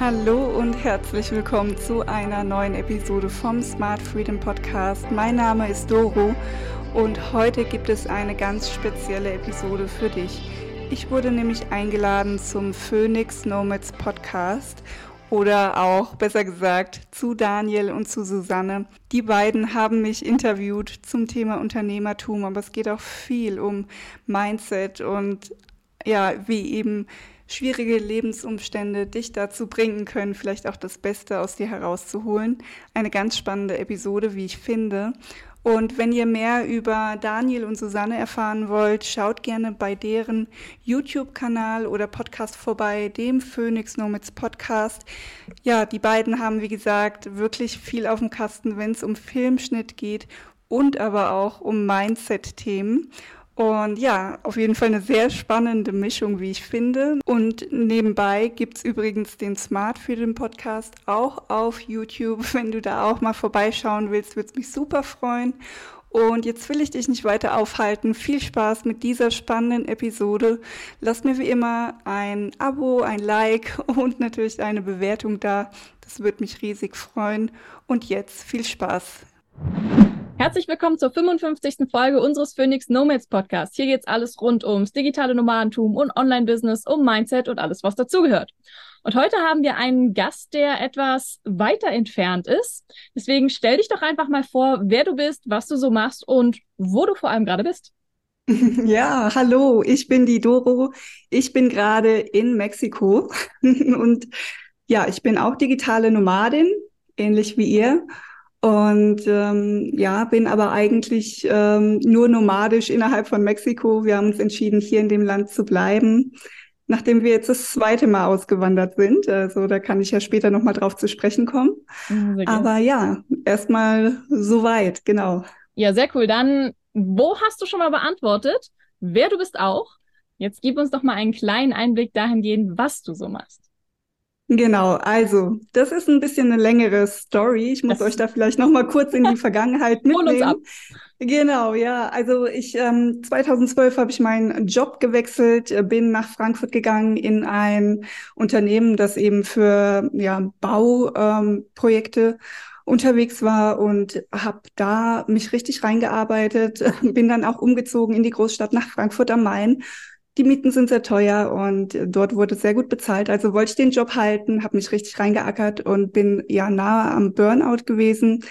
Hallo und herzlich willkommen zu einer neuen Episode vom Smart Freedom Podcast. Mein Name ist Doro und heute gibt es eine ganz spezielle Episode für dich. Ich wurde nämlich eingeladen zum Phoenix Nomads Podcast oder auch besser gesagt zu Daniel und zu Susanne. Die beiden haben mich interviewt zum Thema Unternehmertum, aber es geht auch viel um Mindset und ja, wie eben schwierige Lebensumstände dich dazu bringen können, vielleicht auch das Beste aus dir herauszuholen. Eine ganz spannende Episode, wie ich finde. Und wenn ihr mehr über Daniel und Susanne erfahren wollt, schaut gerne bei deren YouTube-Kanal oder Podcast vorbei, dem Phoenix Nomads Podcast. Ja, die beiden haben, wie gesagt, wirklich viel auf dem Kasten, wenn es um Filmschnitt geht und aber auch um Mindset-Themen. Und ja, auf jeden Fall eine sehr spannende Mischung, wie ich finde. Und nebenbei gibt's übrigens den Smart für Podcast auch auf YouTube. Wenn du da auch mal vorbeischauen willst, würde es mich super freuen. Und jetzt will ich dich nicht weiter aufhalten. Viel Spaß mit dieser spannenden Episode. Lass mir wie immer ein Abo, ein Like und natürlich eine Bewertung da. Das würde mich riesig freuen. Und jetzt viel Spaß. Herzlich willkommen zur 55. Folge unseres Phoenix Nomads Podcasts. Hier geht's alles rund ums digitale Nomadentum und Online-Business, um Mindset und alles, was dazugehört. Und heute haben wir einen Gast, der etwas weiter entfernt ist. Deswegen stell dich doch einfach mal vor, wer du bist, was du so machst und wo du vor allem gerade bist. Ja, hallo, ich bin die Doro. Ich bin gerade in Mexiko und ja, ich bin auch digitale Nomadin, ähnlich wie ihr und ähm, ja, bin aber eigentlich ähm, nur nomadisch innerhalb von Mexiko. Wir haben uns entschieden, hier in dem Land zu bleiben, nachdem wir jetzt das zweite Mal ausgewandert sind. Also da kann ich ja später nochmal drauf zu sprechen kommen. aber ja, erstmal soweit, genau. Ja, sehr cool. Dann, wo hast du schon mal beantwortet? Wer du bist auch? Jetzt gib uns doch mal einen kleinen Einblick dahingehend, was du so machst. Genau, also das ist ein bisschen eine längere Story. Ich muss das euch da vielleicht noch mal kurz in die Vergangenheit mitnehmen. Genau, ja. Also ich ähm, 2012 habe ich meinen Job gewechselt, äh, bin nach Frankfurt gegangen in ein Unternehmen, das eben für ja, Bauprojekte ähm, unterwegs war und habe da mich richtig reingearbeitet, bin dann auch umgezogen in die Großstadt nach Frankfurt am Main die Mieten sind sehr teuer und dort wurde sehr gut bezahlt. Also wollte ich den Job halten, habe mich richtig reingeackert und bin ja nahe am Burnout gewesen.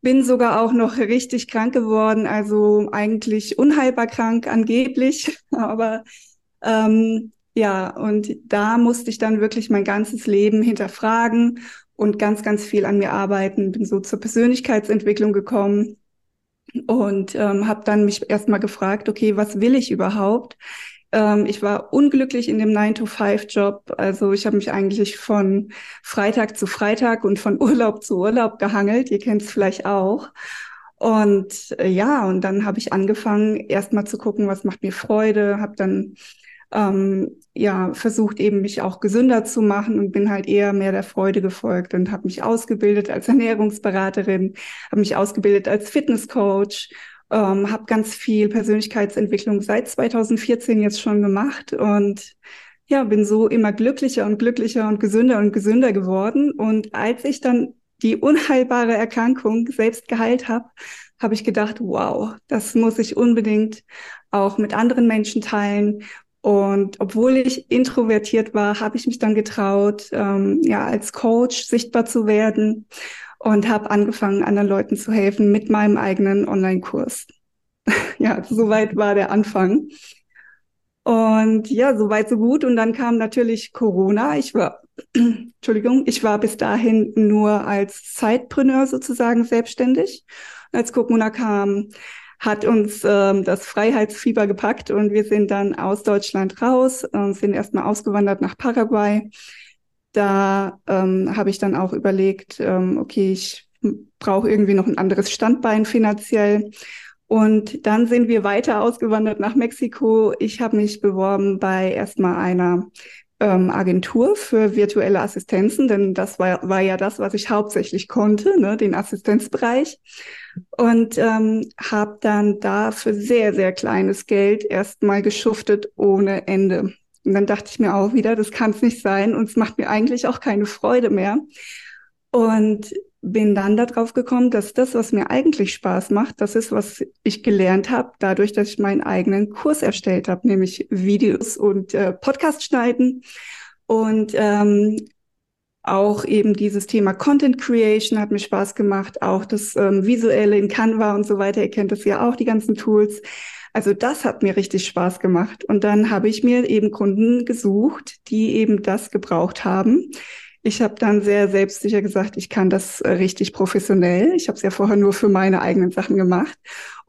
Bin sogar auch noch richtig krank geworden, also eigentlich unheilbar krank angeblich, aber ähm, ja, und da musste ich dann wirklich mein ganzes Leben hinterfragen und ganz, ganz viel an mir arbeiten. Bin so zur Persönlichkeitsentwicklung gekommen und ähm, habe dann mich erstmal gefragt, okay, was will ich überhaupt? Ähm, ich war unglücklich in dem 9-to-5-Job. Also ich habe mich eigentlich von Freitag zu Freitag und von Urlaub zu Urlaub gehangelt. Ihr kennt es vielleicht auch. Und äh, ja, und dann habe ich angefangen, erstmal zu gucken, was macht mir Freude, habe dann ähm, ja versucht eben mich auch gesünder zu machen und bin halt eher mehr der Freude gefolgt und habe mich ausgebildet als Ernährungsberaterin, habe mich ausgebildet als Fitnesscoach ähm, habe ganz viel Persönlichkeitsentwicklung seit 2014 jetzt schon gemacht und ja, bin so immer glücklicher und glücklicher und gesünder und gesünder geworden. Und als ich dann die unheilbare Erkrankung selbst geheilt habe, habe ich gedacht, wow, das muss ich unbedingt auch mit anderen Menschen teilen. Und obwohl ich introvertiert war, habe ich mich dann getraut, ähm, ja, als Coach sichtbar zu werden und habe angefangen, anderen Leuten zu helfen mit meinem eigenen Online-Kurs. ja, soweit war der Anfang. Und ja, soweit so gut. Und dann kam natürlich Corona. Ich war, Entschuldigung, ich war bis dahin nur als Zeitpreneur sozusagen selbstständig. Und als Corona kam, hat uns ähm, das Freiheitsfieber gepackt und wir sind dann aus Deutschland raus, äh, sind erstmal ausgewandert nach Paraguay da ähm, habe ich dann auch überlegt, ähm, okay, ich brauche irgendwie noch ein anderes Standbein finanziell. Und dann sind wir weiter ausgewandert nach Mexiko. Ich habe mich beworben bei erstmal einer ähm, Agentur für virtuelle Assistenzen, denn das war, war ja das, was ich hauptsächlich konnte, ne, den Assistenzbereich. Und ähm, habe dann da für sehr, sehr kleines Geld erstmal geschuftet ohne Ende. Und dann dachte ich mir auch wieder, das kann es nicht sein und es macht mir eigentlich auch keine Freude mehr. Und bin dann darauf gekommen, dass das, was mir eigentlich Spaß macht, das ist, was ich gelernt habe, dadurch, dass ich meinen eigenen Kurs erstellt habe, nämlich Videos und äh, Podcast schneiden und ähm, auch eben dieses Thema Content Creation hat mir Spaß gemacht, auch das ähm, Visuelle in Canva und so weiter. Ihr kennt das ja auch, die ganzen Tools. Also das hat mir richtig Spaß gemacht. Und dann habe ich mir eben Kunden gesucht, die eben das gebraucht haben ich habe dann sehr selbstsicher gesagt, ich kann das äh, richtig professionell. Ich habe es ja vorher nur für meine eigenen Sachen gemacht.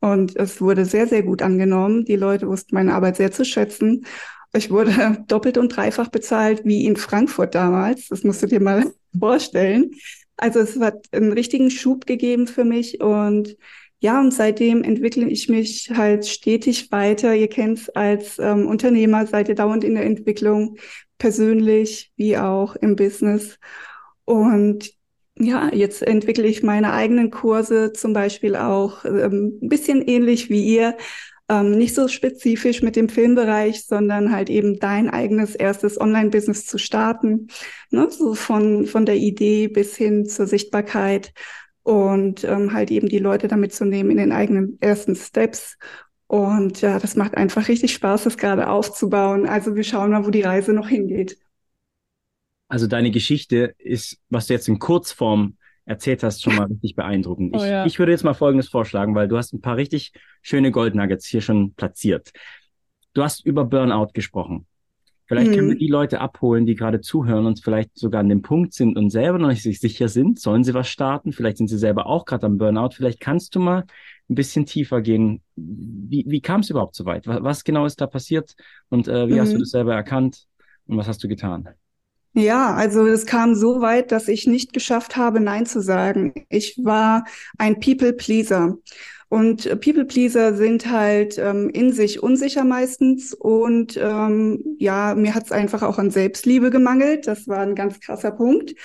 Und es wurde sehr, sehr gut angenommen. Die Leute wussten meine Arbeit sehr zu schätzen. Ich wurde doppelt und dreifach bezahlt wie in Frankfurt damals. Das musst du dir mal vorstellen. Also es hat einen richtigen Schub gegeben für mich und ja, und seitdem entwickle ich mich halt stetig weiter. Ihr kennt es als ähm, Unternehmer, seid ihr dauernd in der Entwicklung, persönlich wie auch im Business. Und ja, jetzt entwickle ich meine eigenen Kurse zum Beispiel auch ähm, ein bisschen ähnlich wie ihr. Ähm, nicht so spezifisch mit dem Filmbereich, sondern halt eben dein eigenes erstes Online-Business zu starten. Ne? So von, von der Idee bis hin zur Sichtbarkeit und ähm, halt eben die Leute damit zu nehmen in den eigenen ersten Steps und ja, das macht einfach richtig Spaß, das gerade aufzubauen. Also wir schauen mal, wo die Reise noch hingeht. Also deine Geschichte ist, was du jetzt in Kurzform erzählt hast, schon mal richtig beeindruckend. Oh, ich, ja. ich würde jetzt mal Folgendes vorschlagen, weil du hast ein paar richtig schöne Goldnuggets hier schon platziert. Du hast über Burnout gesprochen. Vielleicht können wir hm. die Leute abholen, die gerade zuhören und vielleicht sogar an dem Punkt sind und selber noch nicht sich sicher sind. Sollen sie was starten? Vielleicht sind sie selber auch gerade am Burnout. Vielleicht kannst du mal ein bisschen tiefer gehen. Wie, wie kam es überhaupt so weit? Was, was, genau ist da passiert und äh, wie mhm. hast du mhm. das selber erkannt und was hast du getan? Ja, also es kam so weit, dass ich nicht geschafft habe, Nein zu sagen. Ich war ein People-Pleaser. Und People-Pleaser sind halt ähm, in sich unsicher meistens. Und ähm, ja, mir hat es einfach auch an Selbstliebe gemangelt. Das war ein ganz krasser Punkt.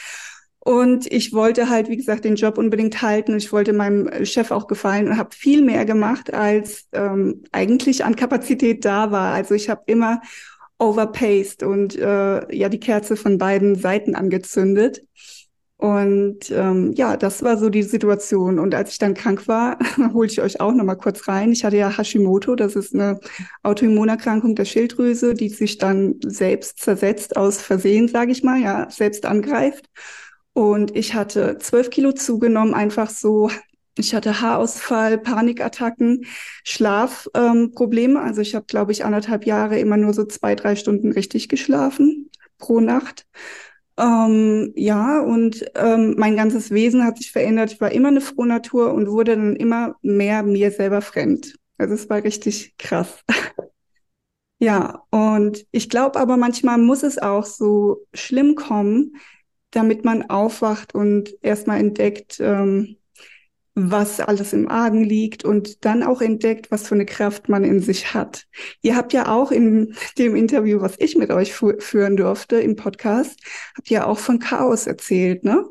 Und ich wollte halt, wie gesagt, den Job unbedingt halten. Ich wollte meinem Chef auch gefallen und habe viel mehr gemacht, als ähm, eigentlich an Kapazität da war. Also ich habe immer overpaced und äh, ja die Kerze von beiden Seiten angezündet. Und ähm, ja, das war so die Situation. Und als ich dann krank war, hole ich euch auch noch mal kurz rein. Ich hatte ja Hashimoto, das ist eine Autoimmunerkrankung der Schilddrüse, die sich dann selbst zersetzt aus Versehen, sage ich mal, ja, selbst angreift. Und ich hatte zwölf Kilo zugenommen, einfach so. Ich hatte Haarausfall, Panikattacken, Schlafprobleme. Ähm, also ich habe, glaube ich, anderthalb Jahre immer nur so zwei, drei Stunden richtig geschlafen pro Nacht. Ähm, ja, und ähm, mein ganzes Wesen hat sich verändert. Ich war immer eine Frohnatur und wurde dann immer mehr mir selber fremd. Also es war richtig krass. ja, und ich glaube aber manchmal muss es auch so schlimm kommen, damit man aufwacht und erstmal entdeckt, ähm, was alles im Argen liegt und dann auch entdeckt, was für eine Kraft man in sich hat. Ihr habt ja auch in dem Interview, was ich mit euch fu führen durfte im Podcast, habt ihr auch von Chaos erzählt, ne?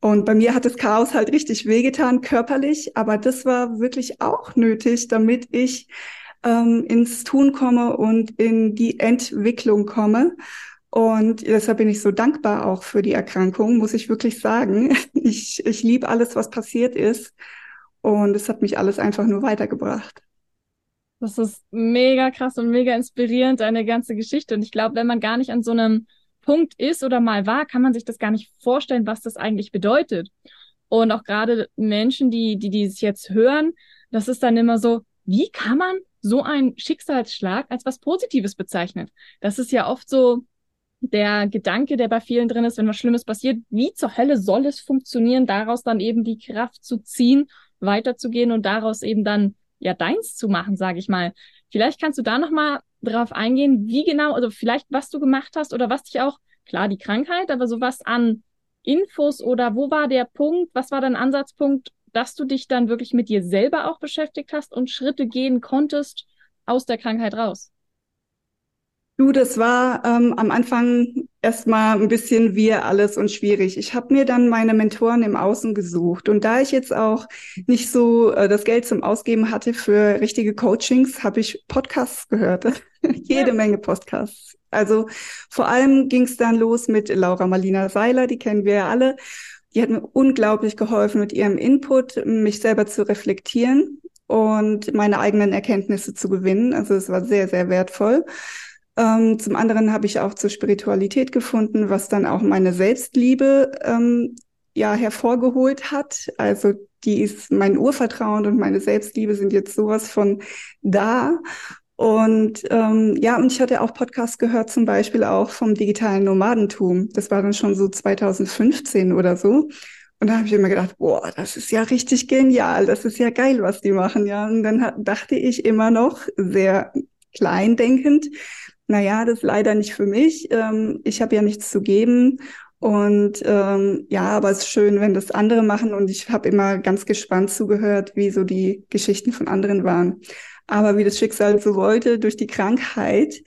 Und bei mir hat das Chaos halt richtig wehgetan, körperlich, aber das war wirklich auch nötig, damit ich ähm, ins Tun komme und in die Entwicklung komme. Und deshalb bin ich so dankbar auch für die Erkrankung, muss ich wirklich sagen. Ich, ich liebe alles, was passiert ist. Und es hat mich alles einfach nur weitergebracht. Das ist mega krass und mega inspirierend, deine ganze Geschichte. Und ich glaube, wenn man gar nicht an so einem Punkt ist oder mal war, kann man sich das gar nicht vorstellen, was das eigentlich bedeutet. Und auch gerade Menschen, die, die, die es jetzt hören, das ist dann immer so, wie kann man so einen Schicksalsschlag als was Positives bezeichnen? Das ist ja oft so, der Gedanke, der bei vielen drin ist, wenn was Schlimmes passiert, wie zur Hölle soll es funktionieren, daraus dann eben die Kraft zu ziehen, weiterzugehen und daraus eben dann ja deins zu machen, sage ich mal. Vielleicht kannst du da noch mal drauf eingehen, wie genau, also vielleicht was du gemacht hast oder was dich auch klar die Krankheit, aber sowas an Infos oder wo war der Punkt, was war dein Ansatzpunkt, dass du dich dann wirklich mit dir selber auch beschäftigt hast und Schritte gehen konntest aus der Krankheit raus? Du, das war ähm, am Anfang erstmal ein bisschen wir alles und schwierig. Ich habe mir dann meine Mentoren im Außen gesucht und da ich jetzt auch nicht so äh, das Geld zum Ausgeben hatte für richtige Coachings, habe ich Podcasts gehört. Jede ja. Menge Podcasts. Also vor allem ging es dann los mit Laura Marlina Seiler, die kennen wir ja alle. Die hat mir unglaublich geholfen mit ihrem Input, mich selber zu reflektieren und meine eigenen Erkenntnisse zu gewinnen. Also es war sehr, sehr wertvoll. Ähm, zum anderen habe ich auch zur Spiritualität gefunden, was dann auch meine Selbstliebe ähm, ja hervorgeholt hat. Also die ist mein Urvertrauen und meine Selbstliebe sind jetzt sowas von da. Und ähm, ja, und ich hatte auch Podcasts gehört, zum Beispiel auch vom digitalen Nomadentum. Das war dann schon so 2015 oder so. Und da habe ich immer gedacht, boah, das ist ja richtig genial, das ist ja geil, was die machen, ja. Und dann dachte ich immer noch sehr klein denkend, naja, das ist leider nicht für mich. Ähm, ich habe ja nichts zu geben. Und ähm, ja, aber es ist schön, wenn das andere machen. Und ich habe immer ganz gespannt zugehört, wie so die Geschichten von anderen waren. Aber wie das Schicksal so wollte, durch die Krankheit,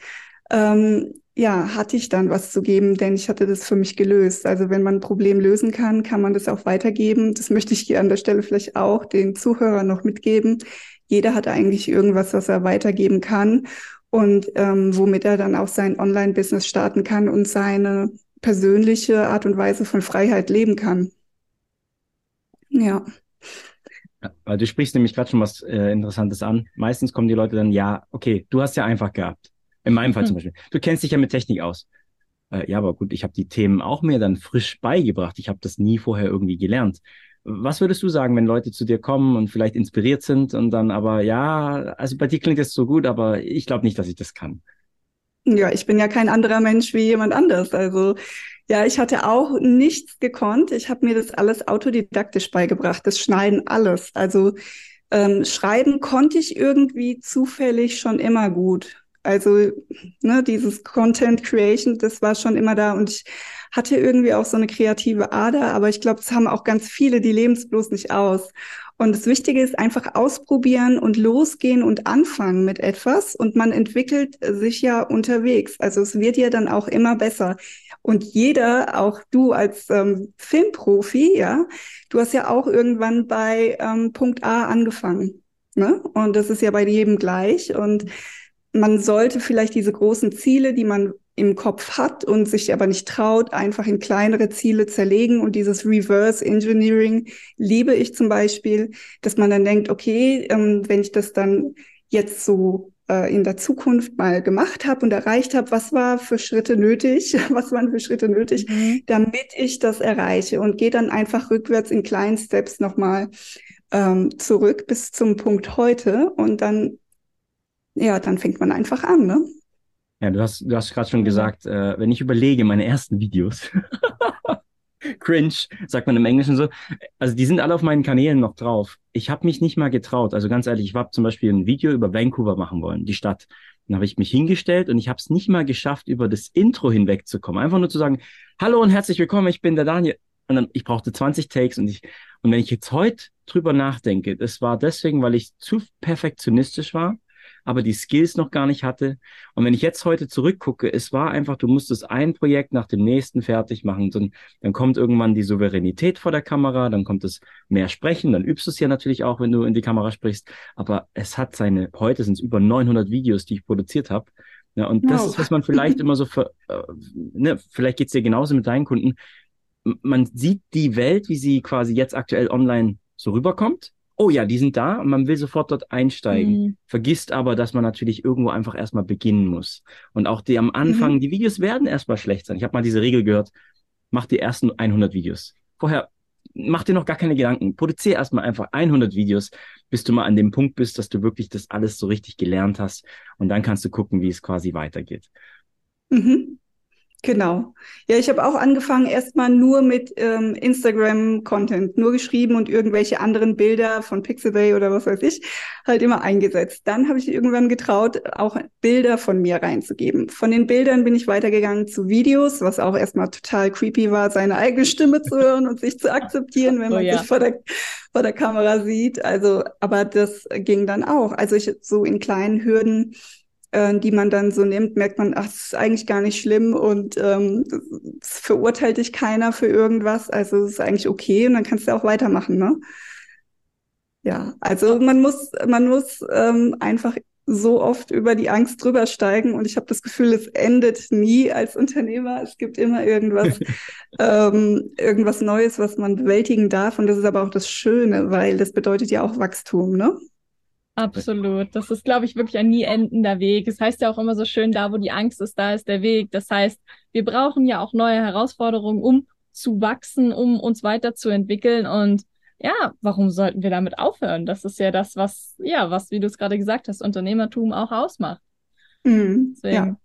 ähm, ja, hatte ich dann was zu geben, denn ich hatte das für mich gelöst. Also wenn man ein Problem lösen kann, kann man das auch weitergeben. Das möchte ich hier an der Stelle vielleicht auch den Zuhörern noch mitgeben. Jeder hat eigentlich irgendwas, was er weitergeben kann und ähm, womit er dann auch sein Online-Business starten kann und seine persönliche Art und Weise von Freiheit leben kann. Ja. Weil du sprichst nämlich gerade schon was äh, Interessantes an. Meistens kommen die Leute dann, ja, okay, du hast ja einfach gehabt. In meinem Fall mhm. zum Beispiel. Du kennst dich ja mit Technik aus. Äh, ja, aber gut, ich habe die Themen auch mir dann frisch beigebracht. Ich habe das nie vorher irgendwie gelernt. Was würdest du sagen, wenn Leute zu dir kommen und vielleicht inspiriert sind und dann aber, ja, also bei dir klingt das so gut, aber ich glaube nicht, dass ich das kann? Ja, ich bin ja kein anderer Mensch wie jemand anders. Also ja, ich hatte auch nichts gekonnt. Ich habe mir das alles autodidaktisch beigebracht, das Schneiden alles. Also ähm, schreiben konnte ich irgendwie zufällig schon immer gut. Also ne, dieses Content Creation, das war schon immer da und ich hatte irgendwie auch so eine kreative Ader, aber ich glaube, es haben auch ganz viele, die leben es bloß nicht aus. Und das Wichtige ist einfach ausprobieren und losgehen und anfangen mit etwas und man entwickelt sich ja unterwegs. Also es wird ja dann auch immer besser. Und jeder, auch du als ähm, Filmprofi, ja, du hast ja auch irgendwann bei ähm, Punkt A angefangen. Ne? Und das ist ja bei jedem gleich. Und man sollte vielleicht diese großen Ziele, die man im Kopf hat und sich aber nicht traut, einfach in kleinere Ziele zerlegen. Und dieses Reverse Engineering liebe ich zum Beispiel, dass man dann denkt, okay, ähm, wenn ich das dann jetzt so äh, in der Zukunft mal gemacht habe und erreicht habe, was war für Schritte nötig, was waren für Schritte nötig, mhm. damit ich das erreiche und gehe dann einfach rückwärts in kleinen Steps nochmal ähm, zurück bis zum Punkt heute und dann, ja, dann fängt man einfach an, ne? Ja, du hast, du hast gerade schon gesagt, äh, wenn ich überlege, meine ersten Videos, cringe, sagt man im Englischen so, also die sind alle auf meinen Kanälen noch drauf. Ich habe mich nicht mal getraut. Also ganz ehrlich, ich habe zum Beispiel ein Video über Vancouver machen wollen, die Stadt. Dann habe ich mich hingestellt und ich habe es nicht mal geschafft, über das Intro hinwegzukommen. Einfach nur zu sagen, hallo und herzlich willkommen, ich bin der Daniel. Und dann, ich brauchte 20 Takes und ich, und wenn ich jetzt heute drüber nachdenke, das war deswegen, weil ich zu perfektionistisch war aber die Skills noch gar nicht hatte. Und wenn ich jetzt heute zurückgucke, es war einfach, du musstest ein Projekt nach dem nächsten fertig machen. Dann, dann kommt irgendwann die Souveränität vor der Kamera, dann kommt es mehr Sprechen, dann übst du es ja natürlich auch, wenn du in die Kamera sprichst. Aber es hat seine, heute sind es über 900 Videos, die ich produziert habe. Ja, und wow. das ist, was man vielleicht immer so, für, äh, ne, vielleicht geht's dir genauso mit deinen Kunden. Man sieht die Welt, wie sie quasi jetzt aktuell online so rüberkommt oh ja, die sind da und man will sofort dort einsteigen. Mhm. Vergisst aber, dass man natürlich irgendwo einfach erstmal beginnen muss. Und auch die am Anfang, mhm. die Videos werden erstmal schlecht sein. Ich habe mal diese Regel gehört, mach die ersten 100 Videos. Vorher mach dir noch gar keine Gedanken. Produziere erstmal einfach 100 Videos, bis du mal an dem Punkt bist, dass du wirklich das alles so richtig gelernt hast. Und dann kannst du gucken, wie es quasi weitergeht. Mhm. Genau. Ja, ich habe auch angefangen erstmal nur mit ähm, Instagram-Content, nur geschrieben und irgendwelche anderen Bilder von Pixabay oder was weiß ich, halt immer eingesetzt. Dann habe ich irgendwann getraut, auch Bilder von mir reinzugeben. Von den Bildern bin ich weitergegangen zu Videos, was auch erstmal total creepy war, seine eigene Stimme zu hören und sich zu akzeptieren, wenn oh man oh, ja. sich vor der, vor der Kamera sieht. Also, aber das ging dann auch. Also ich so in kleinen Hürden äh, die man dann so nimmt, merkt man, ach, das ist eigentlich gar nicht schlimm und ähm, es verurteilt dich keiner für irgendwas. Also es ist eigentlich okay und dann kannst du auch weitermachen, ne? Ja, also man muss, man muss ähm, einfach so oft über die Angst drüber steigen und ich habe das Gefühl, es endet nie als Unternehmer. Es gibt immer irgendwas, ähm, irgendwas Neues, was man bewältigen darf und das ist aber auch das Schöne, weil das bedeutet ja auch Wachstum, ne? Absolut. Das ist, glaube ich, wirklich ein nie endender Weg. Es heißt ja auch immer so schön, da wo die Angst ist, da ist der Weg. Das heißt, wir brauchen ja auch neue Herausforderungen, um zu wachsen, um uns weiterzuentwickeln. Und ja, warum sollten wir damit aufhören? Das ist ja das, was, ja, was, wie du es gerade gesagt hast, Unternehmertum auch ausmacht. Mhm, Deswegen. Ja.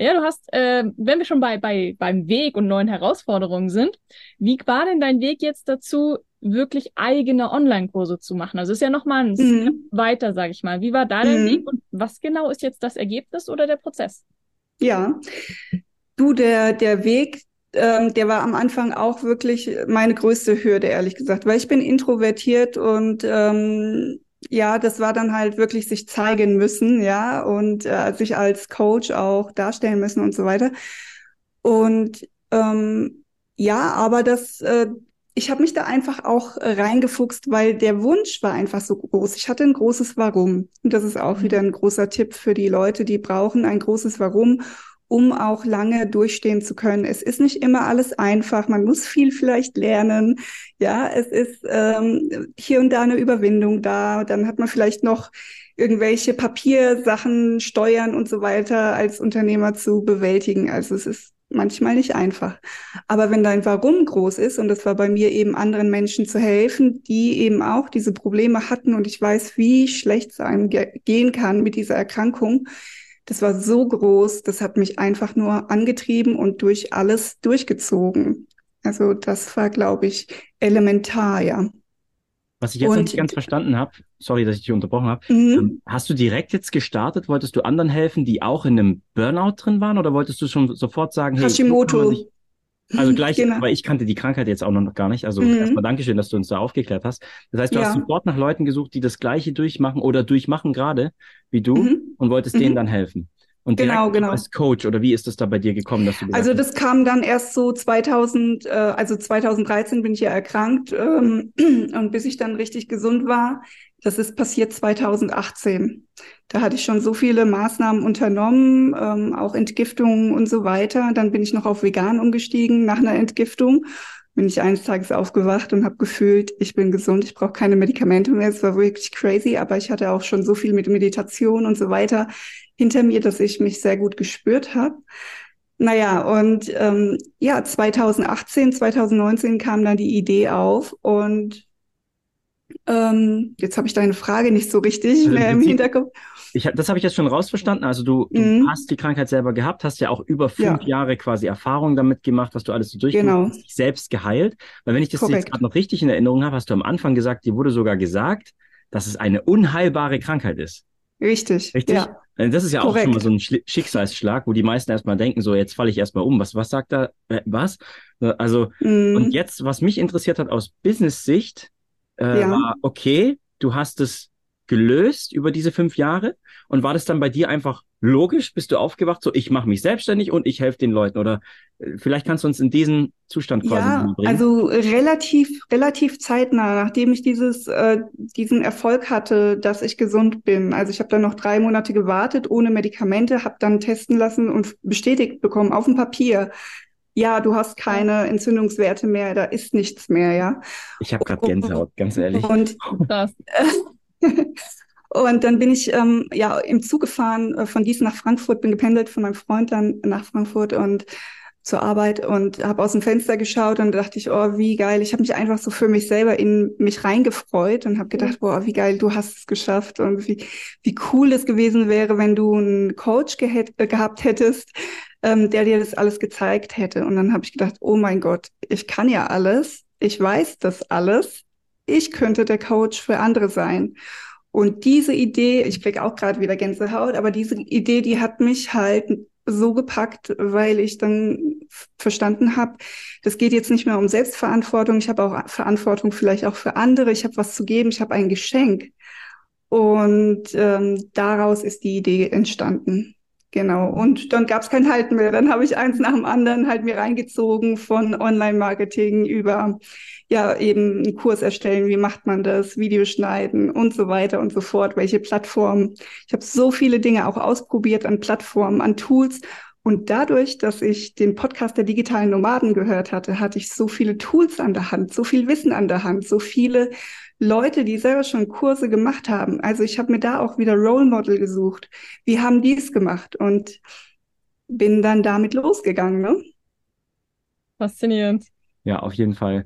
Ja, du hast, äh, wenn wir schon bei, bei beim Weg und neuen Herausforderungen sind, wie war denn dein Weg jetzt dazu, wirklich eigene Online-Kurse zu machen. Also ist ja nochmal ein mhm. weiter, sage ich mal. Wie war da der mhm. Weg und was genau ist jetzt das Ergebnis oder der Prozess? Ja, du, der, der Weg, ähm, der war am Anfang auch wirklich meine größte Hürde, ehrlich gesagt, weil ich bin introvertiert und ähm, ja, das war dann halt wirklich sich zeigen müssen, ja, und äh, sich als Coach auch darstellen müssen und so weiter. Und ähm, ja, aber das, äh, ich habe mich da einfach auch äh, reingefuchst, weil der Wunsch war einfach so groß. Ich hatte ein großes Warum. Und das ist auch mhm. wieder ein großer Tipp für die Leute, die brauchen ein großes Warum, um auch lange durchstehen zu können. Es ist nicht immer alles einfach. Man muss viel vielleicht lernen. Ja, es ist ähm, hier und da eine Überwindung da. Dann hat man vielleicht noch irgendwelche Papiersachen, Steuern und so weiter als Unternehmer zu bewältigen. Also es ist manchmal nicht einfach. Aber wenn dein Warum groß ist, und das war bei mir eben anderen Menschen zu helfen, die eben auch diese Probleme hatten und ich weiß, wie schlecht es einem ge gehen kann mit dieser Erkrankung, das war so groß, das hat mich einfach nur angetrieben und durch alles durchgezogen. Also das war, glaube ich, elementar, ja. Was ich jetzt und, nicht ganz verstanden habe, sorry, dass ich dich unterbrochen habe, mhm. ähm, hast du direkt jetzt gestartet? Wolltest du anderen helfen, die auch in einem Burnout drin waren, oder wolltest du schon sofort sagen, hey, Hashimoto. Also gleich, genau. weil ich kannte die Krankheit jetzt auch noch gar nicht. Also mhm. erstmal Dankeschön, dass du uns da aufgeklärt hast. Das heißt, du ja. hast sofort nach Leuten gesucht, die das Gleiche durchmachen oder durchmachen gerade wie du mhm. und wolltest mhm. denen dann helfen. Und genau, genau. als Coach oder wie ist das da bei dir gekommen, dass du Also das kam dann erst so 2000, äh, also 2013 bin ich ja erkrankt ähm, und bis ich dann richtig gesund war, das ist passiert 2018. Da hatte ich schon so viele Maßnahmen unternommen, ähm, auch Entgiftungen und so weiter. Dann bin ich noch auf vegan umgestiegen nach einer Entgiftung. Bin ich eines Tages aufgewacht und habe gefühlt, ich bin gesund, ich brauche keine Medikamente mehr. Es war wirklich crazy, aber ich hatte auch schon so viel mit Meditation und so weiter hinter mir, dass ich mich sehr gut gespürt habe. Naja, und ähm, ja, 2018, 2019 kam dann die Idee auf und ähm, jetzt habe ich deine Frage nicht so richtig also mehr im Hinterkopf. Ich, das habe ich jetzt schon rausverstanden. Also du, du mhm. hast die Krankheit selber gehabt, hast ja auch über fünf ja. Jahre quasi Erfahrung damit gemacht, was du alles so durchgemacht genau. hast, dich selbst geheilt. Weil wenn ich das Korrekt. jetzt gerade noch richtig in Erinnerung habe, hast du am Anfang gesagt, dir wurde sogar gesagt, dass es eine unheilbare Krankheit ist. Richtig. Richtig? Ja. Äh, das ist ja Korrekt. auch schon mal so ein Schicksalsschlag, wo die meisten erstmal denken, so jetzt falle ich erstmal um. Was, was sagt da? Äh, was? Also, mm. und jetzt, was mich interessiert hat aus Business-Sicht, äh, ja. war, okay, du hast es gelöst über diese fünf Jahre und war das dann bei dir einfach logisch? Bist du aufgewacht, so ich mache mich selbstständig und ich helfe den Leuten? Oder äh, vielleicht kannst du uns in diesen Zustand quasi ja, bringen? Also relativ, relativ zeitnah, nachdem ich dieses, äh, diesen Erfolg hatte, dass ich gesund bin. Also ich habe dann noch drei Monate gewartet ohne Medikamente, habe dann testen lassen und bestätigt bekommen auf dem Papier. Ja, du hast keine Entzündungswerte mehr, da ist nichts mehr, ja. Ich habe gerade Gänsehaut, ganz ehrlich. Und das. Und dann bin ich ähm, ja im Zug gefahren äh, von Gießen nach Frankfurt, bin gependelt von meinem Freund dann nach Frankfurt und zur Arbeit und habe aus dem Fenster geschaut und dachte ich, oh, wie geil. Ich habe mich einfach so für mich selber in mich reingefreut und habe gedacht, boah, wie geil, du hast es geschafft und wie, wie cool es gewesen wäre, wenn du einen Coach ge gehabt hättest, ähm, der dir das alles gezeigt hätte. Und dann habe ich gedacht, oh mein Gott, ich kann ja alles, ich weiß das alles, ich könnte der Coach für andere sein. Und diese Idee, ich kriege auch gerade wieder Gänsehaut, aber diese Idee, die hat mich halt so gepackt, weil ich dann verstanden habe, das geht jetzt nicht mehr um Selbstverantwortung, ich habe auch Verantwortung vielleicht auch für andere, ich habe was zu geben, ich habe ein Geschenk. Und ähm, daraus ist die Idee entstanden. Genau. Und dann gab es kein Halten mehr. Dann habe ich eins nach dem anderen halt mir reingezogen von Online-Marketing über ja eben einen Kurs erstellen, wie macht man das, Videos schneiden und so weiter und so fort, welche Plattformen. Ich habe so viele Dinge auch ausprobiert an Plattformen, an Tools. Und dadurch, dass ich den Podcast der digitalen Nomaden gehört hatte, hatte ich so viele Tools an der Hand, so viel Wissen an der Hand, so viele Leute, die selber schon Kurse gemacht haben. Also ich habe mir da auch wieder Role Model gesucht. Wie haben die es gemacht? Und bin dann damit losgegangen. Ne? Faszinierend. Ja, auf jeden Fall.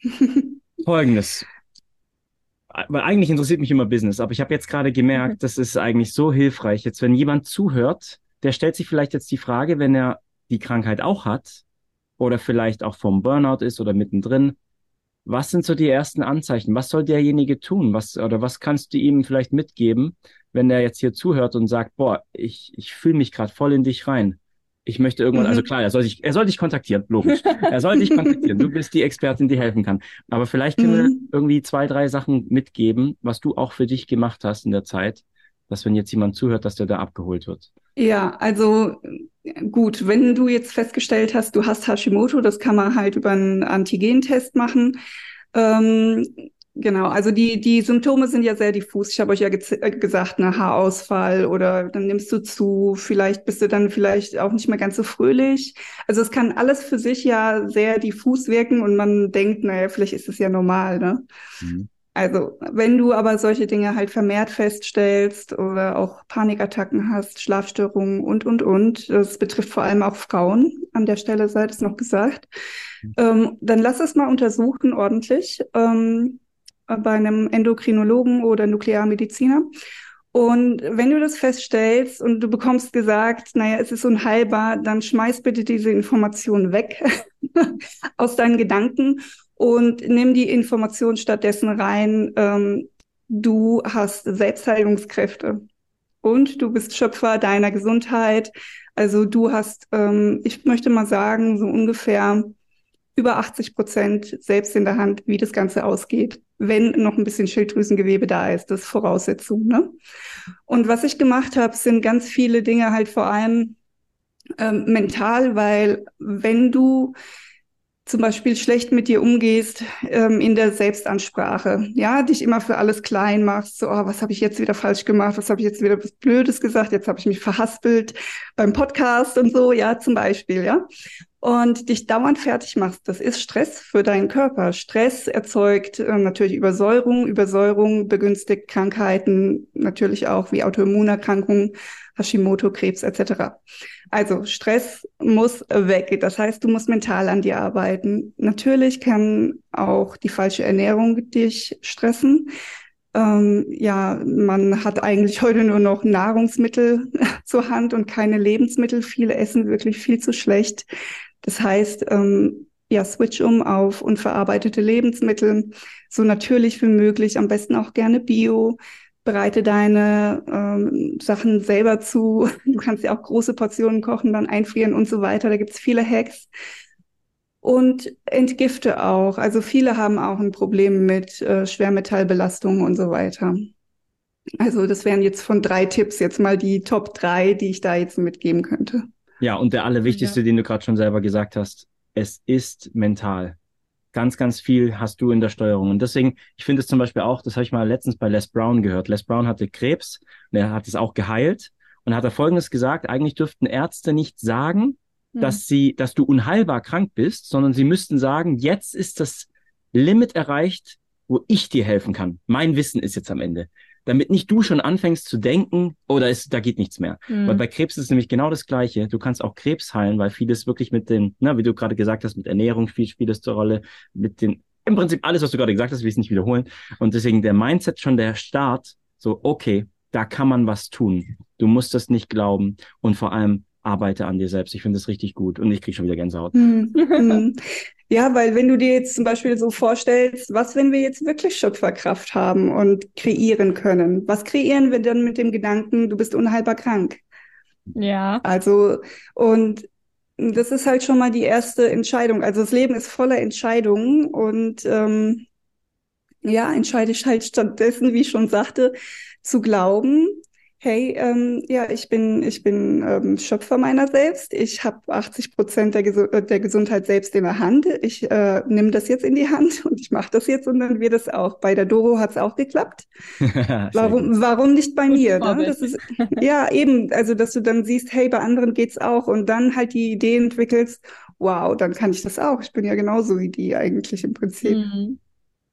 Folgendes. Weil eigentlich interessiert mich immer Business, aber ich habe jetzt gerade gemerkt, mhm. das ist eigentlich so hilfreich. Jetzt, wenn jemand zuhört, der stellt sich vielleicht jetzt die Frage, wenn er die Krankheit auch hat oder vielleicht auch vom Burnout ist oder mittendrin, was sind so die ersten Anzeichen? Was soll derjenige tun? Was oder was kannst du ihm vielleicht mitgeben, wenn der jetzt hier zuhört und sagt, boah, ich, ich fühle mich gerade voll in dich rein. Ich möchte irgendwann, also mhm. also klar, er soll sich, er soll dich kontaktieren, logisch. er soll dich kontaktieren. Du bist die Expertin, die helfen kann. Aber vielleicht können wir mhm. irgendwie zwei, drei Sachen mitgeben, was du auch für dich gemacht hast in der Zeit, dass wenn jetzt jemand zuhört, dass der da abgeholt wird. Ja, also gut, wenn du jetzt festgestellt hast, du hast Hashimoto, das kann man halt über einen Antigentest machen. Ähm, Genau, also die, die Symptome sind ja sehr diffus. Ich habe euch ja äh, gesagt, ne, Haarausfall oder dann nimmst du zu, vielleicht bist du dann vielleicht auch nicht mehr ganz so fröhlich. Also es kann alles für sich ja sehr diffus wirken und man denkt, naja, vielleicht ist es ja normal, ne? Mhm. Also, wenn du aber solche Dinge halt vermehrt feststellst oder auch Panikattacken hast, Schlafstörungen und, und, und, das betrifft vor allem auch Frauen, an der Stelle sei es noch gesagt, mhm. ähm, dann lass es mal untersuchen ordentlich. Ähm, bei einem Endokrinologen oder Nuklearmediziner. Und wenn du das feststellst und du bekommst gesagt, naja, es ist unheilbar, dann schmeiß bitte diese Information weg aus deinen Gedanken und nimm die Information stattdessen rein, ähm, du hast Selbstheilungskräfte und du bist Schöpfer deiner Gesundheit. Also du hast, ähm, ich möchte mal sagen, so ungefähr über 80 Prozent selbst in der Hand, wie das Ganze ausgeht, wenn noch ein bisschen Schilddrüsengewebe da ist. Das ist Voraussetzung. Ne? Und was ich gemacht habe, sind ganz viele Dinge halt vor allem ähm, mental, weil wenn du zum Beispiel schlecht mit dir umgehst ähm, in der Selbstansprache, ja, dich immer für alles klein machst, so, oh, was habe ich jetzt wieder falsch gemacht, was habe ich jetzt wieder was Blödes gesagt, jetzt habe ich mich verhaspelt beim Podcast und so, ja, zum Beispiel, ja und dich dauernd fertig machst. Das ist Stress für deinen Körper. Stress erzeugt äh, natürlich Übersäuerung. Übersäuerung begünstigt Krankheiten, natürlich auch wie Autoimmunerkrankungen, Hashimoto, Krebs etc. Also Stress muss weg. Das heißt, du musst mental an dir arbeiten. Natürlich kann auch die falsche Ernährung dich stressen. Ähm, ja, man hat eigentlich heute nur noch Nahrungsmittel zur Hand und keine Lebensmittel. Viele essen wirklich viel zu schlecht. Das heißt, ähm, ja, switch um auf unverarbeitete Lebensmittel, so natürlich wie möglich, am besten auch gerne Bio. Bereite deine ähm, Sachen selber zu. Du kannst ja auch große Portionen kochen, dann einfrieren und so weiter. Da gibt's viele Hacks. Und entgifte auch. Also viele haben auch ein Problem mit äh, Schwermetallbelastung und so weiter. Also das wären jetzt von drei Tipps jetzt mal die Top drei, die ich da jetzt mitgeben könnte. Ja, und der allerwichtigste, ja. den du gerade schon selber gesagt hast, es ist mental. Ganz, ganz viel hast du in der Steuerung. Und deswegen, ich finde es zum Beispiel auch, das habe ich mal letztens bei Les Brown gehört. Les Brown hatte Krebs und er hat es auch geheilt. Und hat er Folgendes gesagt, eigentlich dürften Ärzte nicht sagen, hm. dass sie, dass du unheilbar krank bist, sondern sie müssten sagen, jetzt ist das Limit erreicht, wo ich dir helfen kann. Mein Wissen ist jetzt am Ende. Damit nicht du schon anfängst zu denken, oder oh, ist, da geht nichts mehr. Mhm. Weil bei Krebs ist es nämlich genau das Gleiche. Du kannst auch Krebs heilen, weil vieles wirklich mit den, na, wie du gerade gesagt hast, mit Ernährung viel spielt es zur Rolle, mit den, im Prinzip alles, was du gerade gesagt hast, will ich es nicht wiederholen. Und deswegen der Mindset schon der Start, so, okay, da kann man was tun. Du musst das nicht glauben und vor allem arbeite an dir selbst. Ich finde das richtig gut und ich kriege schon wieder Gänsehaut. Ja, weil wenn du dir jetzt zum Beispiel so vorstellst, was, wenn wir jetzt wirklich Schöpferkraft haben und kreieren können? Was kreieren wir dann mit dem Gedanken, du bist unheilbar krank? Ja. Also, und das ist halt schon mal die erste Entscheidung. Also das Leben ist voller Entscheidungen und ähm, ja, entscheide ich halt stattdessen, wie ich schon sagte, zu glauben, hey, ähm, ja, ich bin, ich bin ähm, Schöpfer meiner selbst. Ich habe 80 Prozent der, Gesu der Gesundheit selbst in der Hand. Ich äh, nehme das jetzt in die Hand und ich mache das jetzt und dann wird es auch. Bei der Doro hat es auch geklappt. warum, warum nicht bei mir? Ne? Das ist, ja, eben, also dass du dann siehst, hey, bei anderen geht's auch und dann halt die Idee entwickelst, wow, dann kann ich das auch. Ich bin ja genauso wie die eigentlich im Prinzip. Mhm.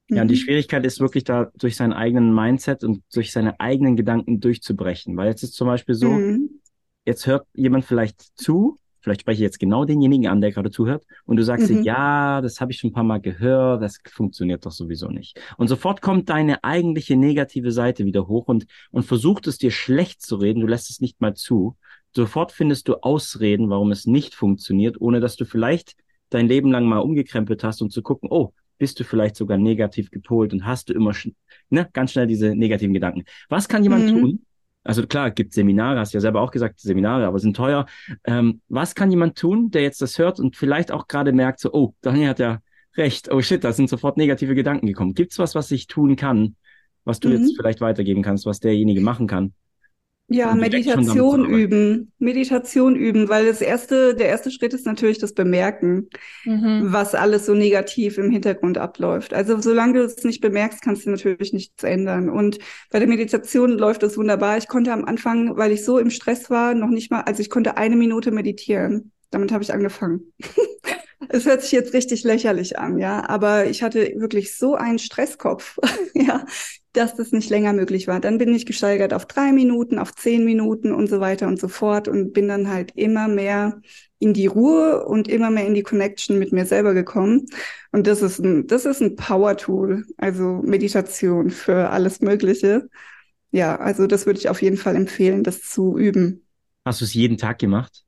Ja, und die mhm. Schwierigkeit ist wirklich da durch seinen eigenen Mindset und durch seine eigenen Gedanken durchzubrechen. Weil jetzt ist zum Beispiel so, mhm. jetzt hört jemand vielleicht zu, vielleicht spreche ich jetzt genau denjenigen an, der gerade zuhört, und du sagst mhm. dir, ja, das habe ich schon ein paar Mal gehört, das funktioniert doch sowieso nicht. Und sofort kommt deine eigentliche negative Seite wieder hoch und, und versucht es dir schlecht zu reden, du lässt es nicht mal zu. Sofort findest du Ausreden, warum es nicht funktioniert, ohne dass du vielleicht dein Leben lang mal umgekrempelt hast, um zu gucken, oh, bist du vielleicht sogar negativ gepolt und hast du immer ne, ganz schnell diese negativen Gedanken. Was kann jemand mhm. tun? Also klar, gibt Seminare, hast du ja selber auch gesagt, Seminare, aber sind teuer. Ähm, was kann jemand tun, der jetzt das hört und vielleicht auch gerade merkt, so, oh, Daniel hat ja recht, oh shit, da sind sofort negative Gedanken gekommen. Gibt's was, was ich tun kann, was du mhm. jetzt vielleicht weitergeben kannst, was derjenige machen kann? Ja, Meditation üben, Meditation üben, weil das erste, der erste Schritt ist natürlich das Bemerken, mhm. was alles so negativ im Hintergrund abläuft. Also solange du es nicht bemerkst, kannst du natürlich nichts ändern. Und bei der Meditation läuft das wunderbar. Ich konnte am Anfang, weil ich so im Stress war, noch nicht mal, also ich konnte eine Minute meditieren. Damit habe ich angefangen. Es hört sich jetzt richtig lächerlich an, ja, aber ich hatte wirklich so einen Stresskopf, ja, dass das nicht länger möglich war. Dann bin ich gesteigert auf drei Minuten, auf zehn Minuten und so weiter und so fort und bin dann halt immer mehr in die Ruhe und immer mehr in die Connection mit mir selber gekommen. Und das ist ein, das ist ein Power-Tool, also Meditation für alles Mögliche. Ja, also das würde ich auf jeden Fall empfehlen, das zu üben. Hast du es jeden Tag gemacht?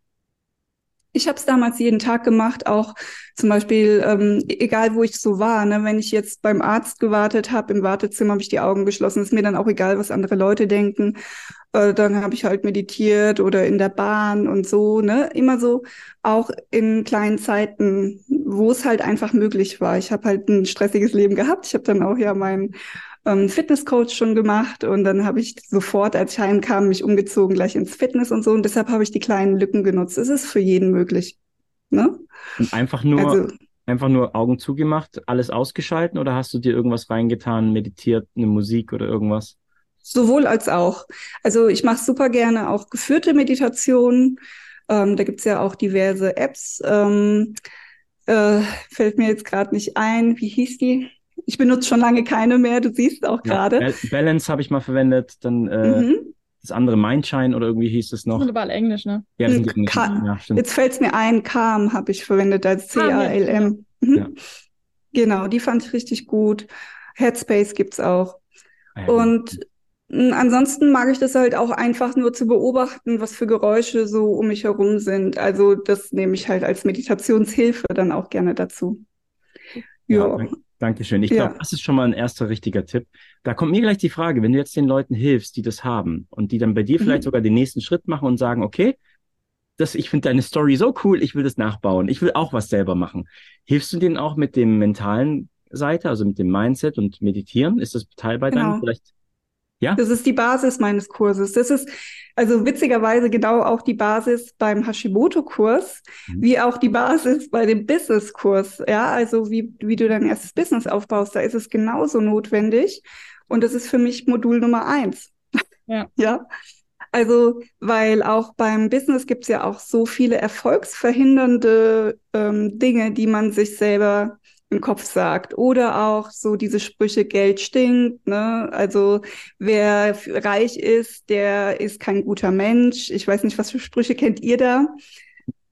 Ich habe es damals jeden Tag gemacht, auch zum Beispiel, ähm, egal wo ich so war, ne, wenn ich jetzt beim Arzt gewartet habe, im Wartezimmer habe ich die Augen geschlossen, ist mir dann auch egal, was andere Leute denken. Äh, dann habe ich halt meditiert oder in der Bahn und so, ne, immer so auch in kleinen Zeiten, wo es halt einfach möglich war. Ich habe halt ein stressiges Leben gehabt. Ich habe dann auch ja mein ähm, Fitnesscoach schon gemacht und dann habe ich sofort, als ich heimkam, mich umgezogen gleich ins Fitness und so und deshalb habe ich die kleinen Lücken genutzt. Es ist für jeden möglich. Ne? Und einfach nur, also, einfach nur Augen zugemacht, alles ausgeschalten oder hast du dir irgendwas reingetan, meditiert, eine Musik oder irgendwas? Sowohl als auch. Also ich mache super gerne auch geführte Meditationen. Ähm, da gibt's ja auch diverse Apps. Ähm, äh, fällt mir jetzt gerade nicht ein. Wie hieß die? Ich benutze schon lange keine mehr, du siehst auch ja, gerade. Balance habe ich mal verwendet, dann äh, mhm. das andere Mindshine oder irgendwie hieß es noch. Das überall Englisch, ne? Ja, das sind Englisch. Ja, Jetzt fällt es mir ein, Calm habe ich verwendet als C-A-L-M. Mhm. Ja. Genau, die fand ich richtig gut. Headspace gibt's auch. Ah, ja, Und Ansonsten mag ich das halt auch einfach nur zu beobachten, was für Geräusche so um mich herum sind. Also das nehme ich halt als Meditationshilfe dann auch gerne dazu. Ja, ja Dankeschön. Ich ja. glaube, das ist schon mal ein erster richtiger Tipp. Da kommt mir gleich die Frage, wenn du jetzt den Leuten hilfst, die das haben und die dann bei dir mhm. vielleicht sogar den nächsten Schritt machen und sagen, okay, das, ich finde deine Story so cool, ich will das nachbauen, ich will auch was selber machen. Hilfst du denen auch mit dem mentalen Seite, also mit dem Mindset und Meditieren? Ist das Teil bei genau. deinem vielleicht? Ja. Das ist die Basis meines Kurses. Das ist also witzigerweise genau auch die Basis beim Hashimoto-Kurs, mhm. wie auch die Basis bei dem Business-Kurs. Ja, also wie, wie du dein erstes Business aufbaust, da ist es genauso notwendig. Und das ist für mich Modul Nummer eins. Ja. ja. Also, weil auch beim Business gibt es ja auch so viele erfolgsverhindernde ähm, Dinge, die man sich selber im Kopf sagt. Oder auch so diese Sprüche, Geld stinkt, ne? Also wer reich ist, der ist kein guter Mensch. Ich weiß nicht, was für Sprüche kennt ihr da?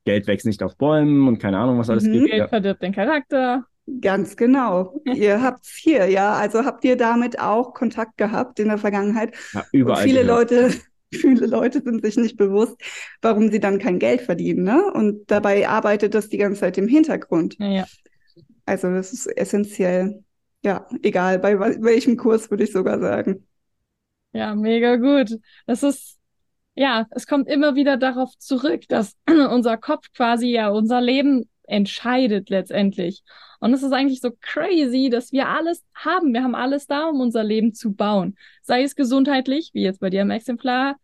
Geld wächst nicht auf Bäumen und keine Ahnung, was alles mhm. gibt. Geld verdirbt den Charakter. Ganz genau. ihr habt's hier, ja. Also habt ihr damit auch Kontakt gehabt in der Vergangenheit? Ja, überall. Und viele gehört. Leute, viele Leute sind sich nicht bewusst, warum sie dann kein Geld verdienen, ne? Und dabei arbeitet das die ganze Zeit im Hintergrund. Ja, ja. Also das ist essentiell. Ja, egal bei welchem Kurs würde ich sogar sagen. Ja, mega gut. Das ist, ja, es kommt immer wieder darauf zurück, dass unser Kopf quasi ja unser Leben entscheidet letztendlich. Und es ist eigentlich so crazy, dass wir alles haben. Wir haben alles da, um unser Leben zu bauen. Sei es gesundheitlich, wie jetzt bei dir im Exemplar,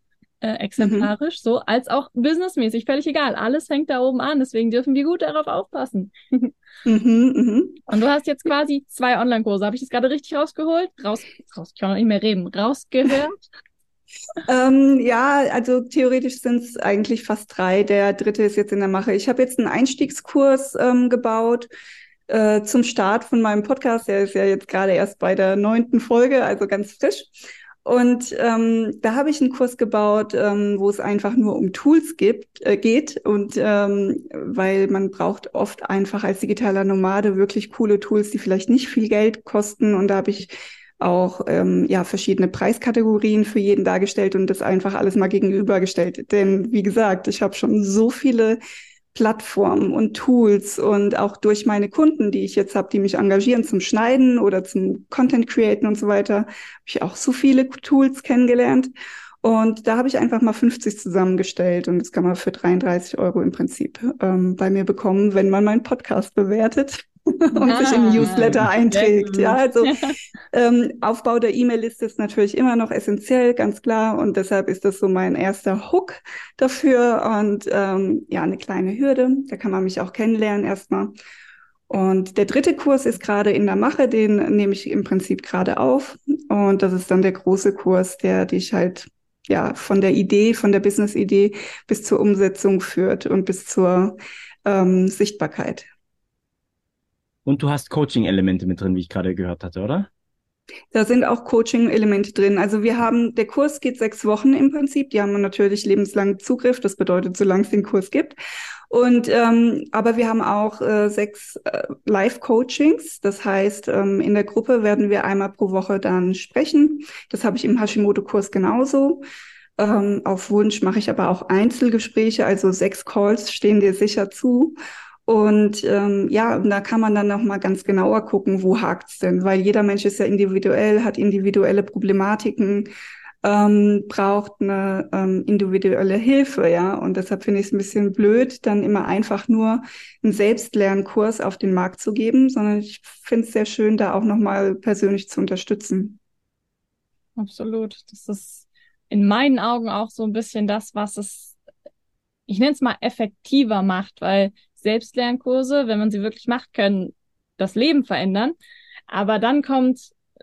äh, exemplarisch, mhm. so, als auch businessmäßig, völlig egal. Alles fängt da oben an, deswegen dürfen wir gut darauf aufpassen. mhm, mh. Und du hast jetzt quasi zwei Online-Kurse. Habe ich das gerade richtig rausgeholt? Raus, raus, ich kann noch nicht mehr reden. Rausgehört? ähm, ja, also theoretisch sind es eigentlich fast drei. Der dritte ist jetzt in der Mache. Ich habe jetzt einen Einstiegskurs ähm, gebaut äh, zum Start von meinem Podcast. Der ist ja jetzt gerade erst bei der neunten Folge, also ganz frisch. Und ähm, da habe ich einen Kurs gebaut, ähm, wo es einfach nur um Tools gibt, äh, geht. Und ähm, weil man braucht oft einfach als digitaler Nomade wirklich coole Tools, die vielleicht nicht viel Geld kosten. Und da habe ich auch ähm, ja verschiedene Preiskategorien für jeden dargestellt und das einfach alles mal gegenübergestellt. Denn wie gesagt, ich habe schon so viele Plattformen und Tools und auch durch meine Kunden, die ich jetzt habe, die mich engagieren zum Schneiden oder zum Content Createn und so weiter, habe ich auch so viele Tools kennengelernt. Und da habe ich einfach mal 50 zusammengestellt und das kann man für 33 Euro im Prinzip ähm, bei mir bekommen, wenn man meinen Podcast bewertet. und ah, sich in Newsletter einträgt. Ja, also ähm, Aufbau der E-Mail-Liste ist natürlich immer noch essentiell, ganz klar. Und deshalb ist das so mein erster Hook dafür und ähm, ja, eine kleine Hürde. Da kann man mich auch kennenlernen erstmal. Und der dritte Kurs ist gerade in der Mache, den nehme ich im Prinzip gerade auf. Und das ist dann der große Kurs, der dich halt ja von der Idee, von der Business-Idee bis zur Umsetzung führt und bis zur ähm, Sichtbarkeit. Und du hast Coaching-Elemente mit drin, wie ich gerade gehört hatte, oder? Da sind auch Coaching-Elemente drin. Also wir haben, der Kurs geht sechs Wochen im Prinzip. Die haben natürlich lebenslang Zugriff. Das bedeutet, solange es den Kurs gibt. Und ähm, aber wir haben auch äh, sechs äh, Live-Coachings. Das heißt, ähm, in der Gruppe werden wir einmal pro Woche dann sprechen. Das habe ich im Hashimoto-Kurs genauso. Ähm, auf Wunsch mache ich aber auch Einzelgespräche, also sechs Calls stehen dir sicher zu. Und ähm, ja, da kann man dann noch mal ganz genauer gucken, wo hakt's denn, weil jeder Mensch ist ja individuell, hat individuelle Problematiken, ähm, braucht eine ähm, individuelle Hilfe, ja. Und deshalb finde ich es ein bisschen blöd, dann immer einfach nur einen Selbstlernkurs auf den Markt zu geben, sondern ich finde es sehr schön, da auch noch mal persönlich zu unterstützen. Absolut. Das ist in meinen Augen auch so ein bisschen das, was es, ich nenne es mal effektiver macht, weil Selbstlernkurse, wenn man sie wirklich macht, können das Leben verändern. Aber dann kommt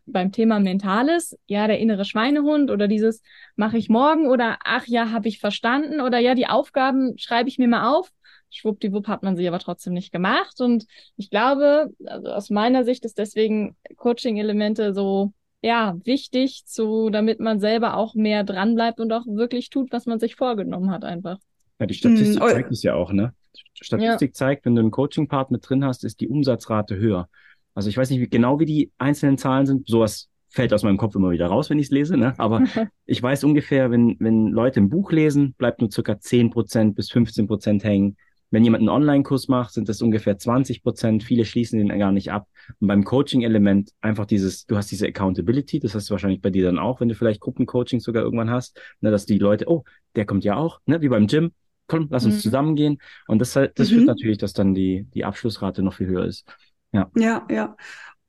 beim Thema Mentales, ja, der innere Schweinehund oder dieses mache ich morgen oder ach ja, habe ich verstanden oder ja, die Aufgaben schreibe ich mir mal auf. Schwuppdiwupp hat man sie aber trotzdem nicht gemacht. Und ich glaube, also aus meiner Sicht ist deswegen Coaching-Elemente so, ja, wichtig zu, damit man selber auch mehr dranbleibt und auch wirklich tut, was man sich vorgenommen hat einfach. Ja, die Statistik hm, zeigt es ja auch, ne? Statistik ja. zeigt, wenn du einen Coaching-Part mit drin hast, ist die Umsatzrate höher. Also ich weiß nicht wie, genau, wie die einzelnen Zahlen sind. Sowas fällt aus meinem Kopf immer wieder raus, wenn ich es lese. Ne? Aber ich weiß ungefähr, wenn, wenn Leute ein Buch lesen, bleibt nur circa 10% bis 15% hängen. Wenn jemand einen Online-Kurs macht, sind das ungefähr 20 Prozent. Viele schließen den gar nicht ab. Und beim Coaching-Element einfach dieses, du hast diese Accountability, das hast du wahrscheinlich bei dir dann auch, wenn du vielleicht Gruppencoaching sogar irgendwann hast, ne, dass die Leute, oh, der kommt ja auch, ne, wie beim Gym komm, lass uns mhm. zusammengehen. Und das, halt, das mhm. führt natürlich, dass dann die, die Abschlussrate noch viel höher ist. Ja. Ja, ja.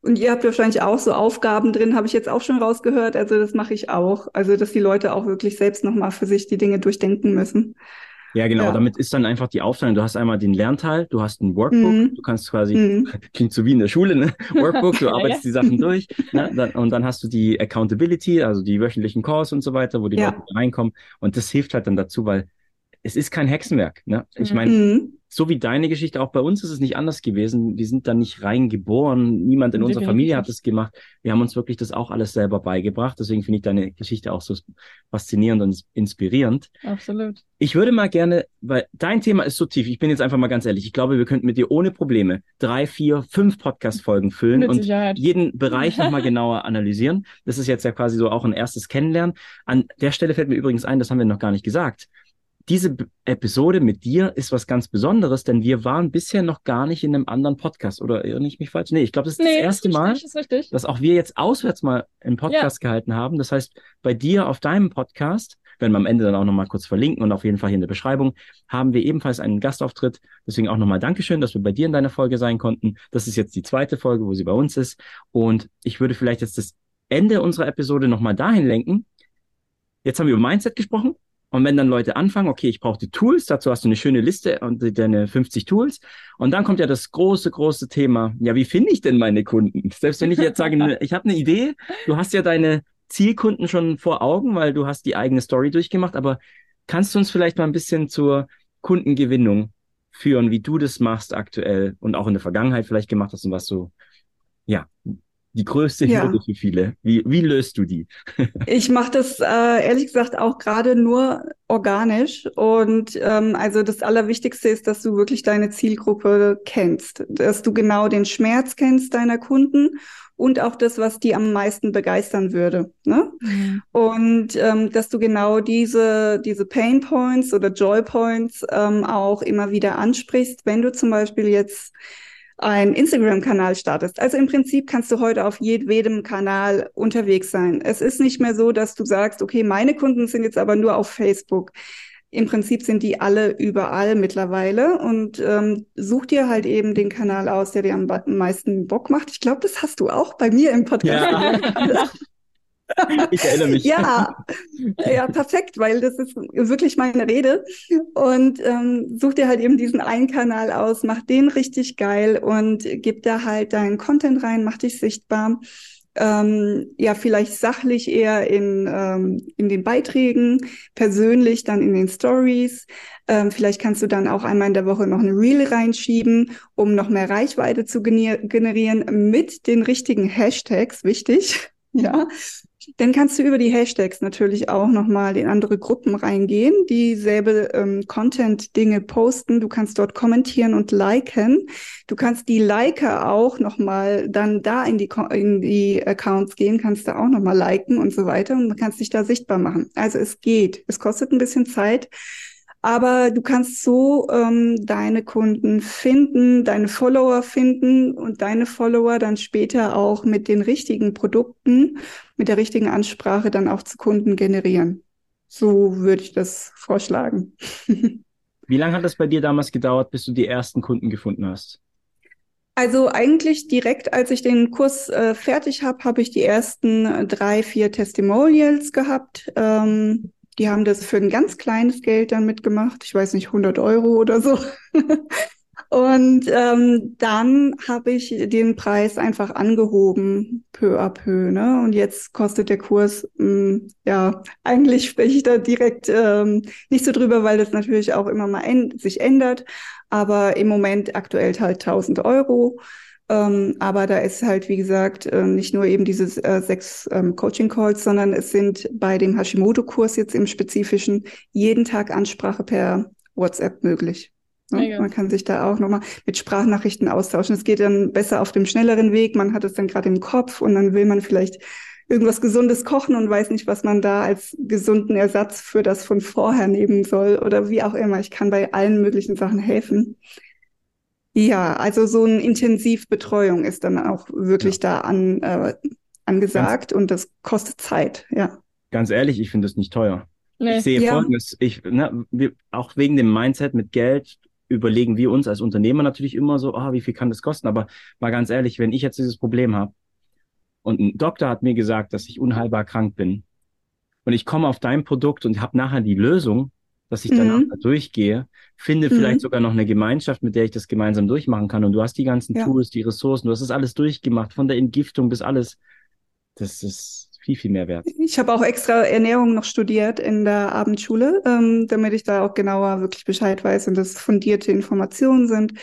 Und ihr habt wahrscheinlich auch so Aufgaben drin, habe ich jetzt auch schon rausgehört. Also das mache ich auch. Also dass die Leute auch wirklich selbst nochmal für sich die Dinge durchdenken müssen. Ja, genau. Ja. Damit ist dann einfach die Aufteilung. Du hast einmal den Lernteil, du hast ein Workbook, mhm. du kannst quasi, mhm. klingt so wie in der Schule, ne? Workbook, du arbeitest ja. die Sachen durch. Ne? Und dann hast du die Accountability, also die wöchentlichen Calls und so weiter, wo die ja. Leute reinkommen. Und das hilft halt dann dazu, weil es ist kein Hexenwerk. Ne? Ich meine, mhm so wie deine Geschichte, auch bei uns ist es nicht anders gewesen. Wir sind da nicht reingeboren. Niemand in unserer Familie hat es gemacht. Wir haben uns wirklich das auch alles selber beigebracht. Deswegen finde ich deine Geschichte auch so faszinierend und inspirierend. Absolut. Ich würde mal gerne, weil dein Thema ist so tief. Ich bin jetzt einfach mal ganz ehrlich. Ich glaube, wir könnten mit dir ohne Probleme drei, vier, fünf Podcast-Folgen füllen mit und Sicherheit. jeden Bereich nochmal genauer analysieren. Das ist jetzt ja quasi so auch ein erstes Kennenlernen. An der Stelle fällt mir übrigens ein, das haben wir noch gar nicht gesagt diese Episode mit dir ist was ganz Besonderes, denn wir waren bisher noch gar nicht in einem anderen Podcast. Oder irre ich mich falsch? Nee, ich glaube, das ist nee, das erste richtig, Mal, dass auch wir jetzt auswärts mal einen Podcast ja. gehalten haben. Das heißt, bei dir auf deinem Podcast, werden wir am Ende dann auch nochmal kurz verlinken und auf jeden Fall hier in der Beschreibung, haben wir ebenfalls einen Gastauftritt. Deswegen auch nochmal Dankeschön, dass wir bei dir in deiner Folge sein konnten. Das ist jetzt die zweite Folge, wo sie bei uns ist. Und ich würde vielleicht jetzt das Ende unserer Episode nochmal dahin lenken. Jetzt haben wir über Mindset gesprochen. Und wenn dann Leute anfangen, okay, ich brauche die Tools, dazu hast du eine schöne Liste und deine 50 Tools. Und dann kommt ja das große, große Thema, ja, wie finde ich denn meine Kunden? Selbst wenn ich jetzt sage, ich habe eine Idee, du hast ja deine Zielkunden schon vor Augen, weil du hast die eigene Story durchgemacht, aber kannst du uns vielleicht mal ein bisschen zur Kundengewinnung führen, wie du das machst aktuell und auch in der Vergangenheit vielleicht gemacht hast und was so, ja, die größte ja. Hürde für viele. Wie, wie löst du die? ich mache das äh, ehrlich gesagt auch gerade nur organisch. Und ähm, also das Allerwichtigste ist, dass du wirklich deine Zielgruppe kennst, dass du genau den Schmerz kennst deiner Kunden und auch das, was die am meisten begeistern würde. Ne? Mhm. Und ähm, dass du genau diese, diese Pain Points oder Joy Points ähm, auch immer wieder ansprichst, wenn du zum Beispiel jetzt einen Instagram-Kanal startest. Also im Prinzip kannst du heute auf jedem Kanal unterwegs sein. Es ist nicht mehr so, dass du sagst, okay, meine Kunden sind jetzt aber nur auf Facebook. Im Prinzip sind die alle überall mittlerweile und ähm, such dir halt eben den Kanal aus, der dir am meisten Bock macht. Ich glaube, das hast du auch bei mir im Podcast. Ja. Ich erinnere mich. Ja, ja, perfekt, weil das ist wirklich meine Rede. Und ähm, such dir halt eben diesen einen Kanal aus, mach den richtig geil und gib da halt deinen Content rein, mach dich sichtbar. Ähm, ja, vielleicht sachlich eher in, ähm, in den Beiträgen, persönlich dann in den Stories. Ähm, vielleicht kannst du dann auch einmal in der Woche noch eine Reel reinschieben, um noch mehr Reichweite zu generieren mit den richtigen Hashtags, wichtig. Ja, dann kannst du über die Hashtags natürlich auch nochmal in andere Gruppen reingehen, dieselbe ähm, Content-Dinge posten. Du kannst dort kommentieren und liken. Du kannst die Liker auch nochmal dann da in die, in die Accounts gehen, kannst du auch nochmal liken und so weiter und kannst dich da sichtbar machen. Also es geht. Es kostet ein bisschen Zeit. Aber du kannst so ähm, deine Kunden finden, deine Follower finden und deine Follower dann später auch mit den richtigen Produkten, mit der richtigen Ansprache dann auch zu Kunden generieren. So würde ich das vorschlagen. Wie lange hat das bei dir damals gedauert, bis du die ersten Kunden gefunden hast? Also eigentlich direkt, als ich den Kurs äh, fertig habe, habe ich die ersten drei, vier Testimonials gehabt. Ähm, die haben das für ein ganz kleines Geld dann mitgemacht. Ich weiß nicht, 100 Euro oder so. Und ähm, dann habe ich den Preis einfach angehoben, peu à peu. Ne? Und jetzt kostet der Kurs, mh, hm, ja, eigentlich spreche ich da direkt ähm, nicht so drüber, weil das natürlich auch immer mal sich ändert. Aber im Moment aktuell halt 1000 Euro. Ähm, aber da ist halt, wie gesagt, äh, nicht nur eben diese äh, sechs ähm, Coaching-Calls, sondern es sind bei dem Hashimoto-Kurs jetzt im Spezifischen jeden Tag Ansprache per WhatsApp möglich. Ne? Man kann sich da auch nochmal mit Sprachnachrichten austauschen. Es geht dann besser auf dem schnelleren Weg. Man hat es dann gerade im Kopf und dann will man vielleicht irgendwas Gesundes kochen und weiß nicht, was man da als gesunden Ersatz für das von vorher nehmen soll oder wie auch immer. Ich kann bei allen möglichen Sachen helfen. Ja, also so eine Intensivbetreuung ist dann auch wirklich ja. da an, äh, angesagt ganz, und das kostet Zeit, ja. Ganz ehrlich, ich finde das nicht teuer. Nee. Ich sehe ja. folgendes, ich, ne, wir, auch wegen dem Mindset mit Geld überlegen wir uns als Unternehmer natürlich immer so, ah, wie viel kann das kosten? Aber mal ganz ehrlich, wenn ich jetzt dieses Problem habe und ein Doktor hat mir gesagt, dass ich unheilbar krank bin und ich komme auf dein Produkt und habe nachher die Lösung, dass ich danach mhm. da durchgehe, finde mhm. vielleicht sogar noch eine Gemeinschaft, mit der ich das gemeinsam durchmachen kann. Und du hast die ganzen ja. Tools, die Ressourcen, du hast das alles durchgemacht, von der Entgiftung bis alles. Das ist viel, viel mehr wert. Ich habe auch extra Ernährung noch studiert in der Abendschule, ähm, damit ich da auch genauer wirklich Bescheid weiß und das fundierte Informationen sind.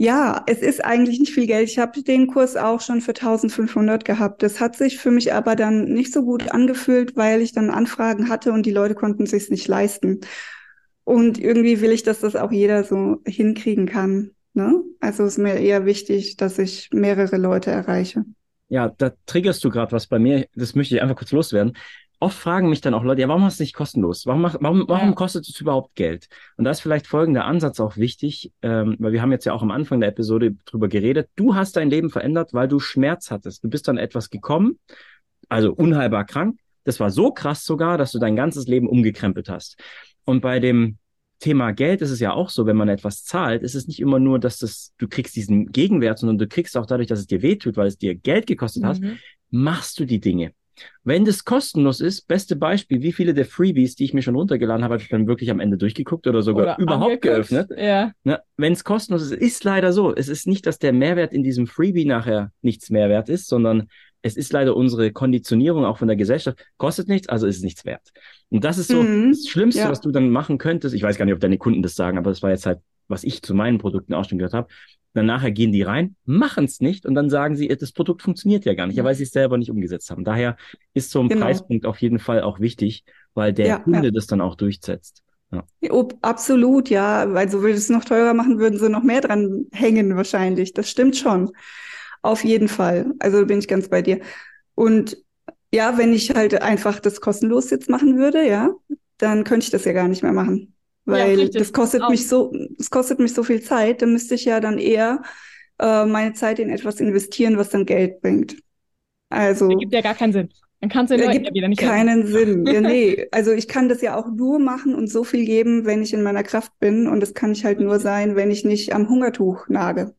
Ja, es ist eigentlich nicht viel Geld. Ich habe den Kurs auch schon für 1500 gehabt. Das hat sich für mich aber dann nicht so gut angefühlt, weil ich dann Anfragen hatte und die Leute konnten sich nicht leisten. Und irgendwie will ich, dass das auch jeder so hinkriegen kann. Ne? Also ist mir eher wichtig, dass ich mehrere Leute erreiche. Ja, da triggerst du gerade was bei mir. Das möchte ich einfach kurz loswerden oft fragen mich dann auch Leute, ja, warum hast du nicht kostenlos? Warum, warum, warum ja. kostet es überhaupt Geld? Und da ist vielleicht folgender Ansatz auch wichtig, ähm, weil wir haben jetzt ja auch am Anfang der Episode drüber geredet. Du hast dein Leben verändert, weil du Schmerz hattest. Du bist dann etwas gekommen, also unheilbar krank. Das war so krass sogar, dass du dein ganzes Leben umgekrempelt hast. Und bei dem Thema Geld ist es ja auch so, wenn man etwas zahlt, ist es nicht immer nur, dass das, du kriegst diesen Gegenwert, sondern du kriegst auch dadurch, dass es dir wehtut, weil es dir Geld gekostet mhm. hat, machst du die Dinge. Wenn das kostenlos ist, beste Beispiel, wie viele der Freebies, die ich mir schon runtergeladen habe, habe ich dann wirklich am Ende durchgeguckt oder sogar oder überhaupt geöffnet. Ja. Ne, Wenn es kostenlos ist, ist leider so. Es ist nicht, dass der Mehrwert in diesem Freebie nachher nichts mehr wert ist, sondern es ist leider unsere Konditionierung auch von der Gesellschaft. Kostet nichts, also ist es nichts wert. Und das ist so mhm. das Schlimmste, ja. was du dann machen könntest. Ich weiß gar nicht, ob deine Kunden das sagen, aber das war jetzt halt, was ich zu meinen Produkten auch schon gehört habe. Dann nachher gehen die rein, machen es nicht und dann sagen sie, das Produkt funktioniert ja gar nicht, ja, weil sie es selber nicht umgesetzt haben. Daher ist so ein genau. Preispunkt auf jeden Fall auch wichtig, weil der ja, Kunde ja. das dann auch durchsetzt. Ja. absolut, ja. Weil so würde es noch teurer machen, würden sie noch mehr dran hängen wahrscheinlich. Das stimmt schon. Auf jeden Fall. Also bin ich ganz bei dir. Und ja, wenn ich halt einfach das kostenlos jetzt machen würde, ja, dann könnte ich das ja gar nicht mehr machen weil ja, das kostet auch. mich so, das kostet mich so viel Zeit. Dann müsste ich ja dann eher äh, meine Zeit in etwas investieren, was dann Geld bringt. Also das gibt ja gar keinen Sinn. Dann kannst du den Leuten ja wieder nicht keinen helfen. Sinn. Ja, nee, also ich kann das ja auch nur machen und so viel geben, wenn ich in meiner Kraft bin und das kann ich halt nur sein, wenn ich nicht am Hungertuch nage.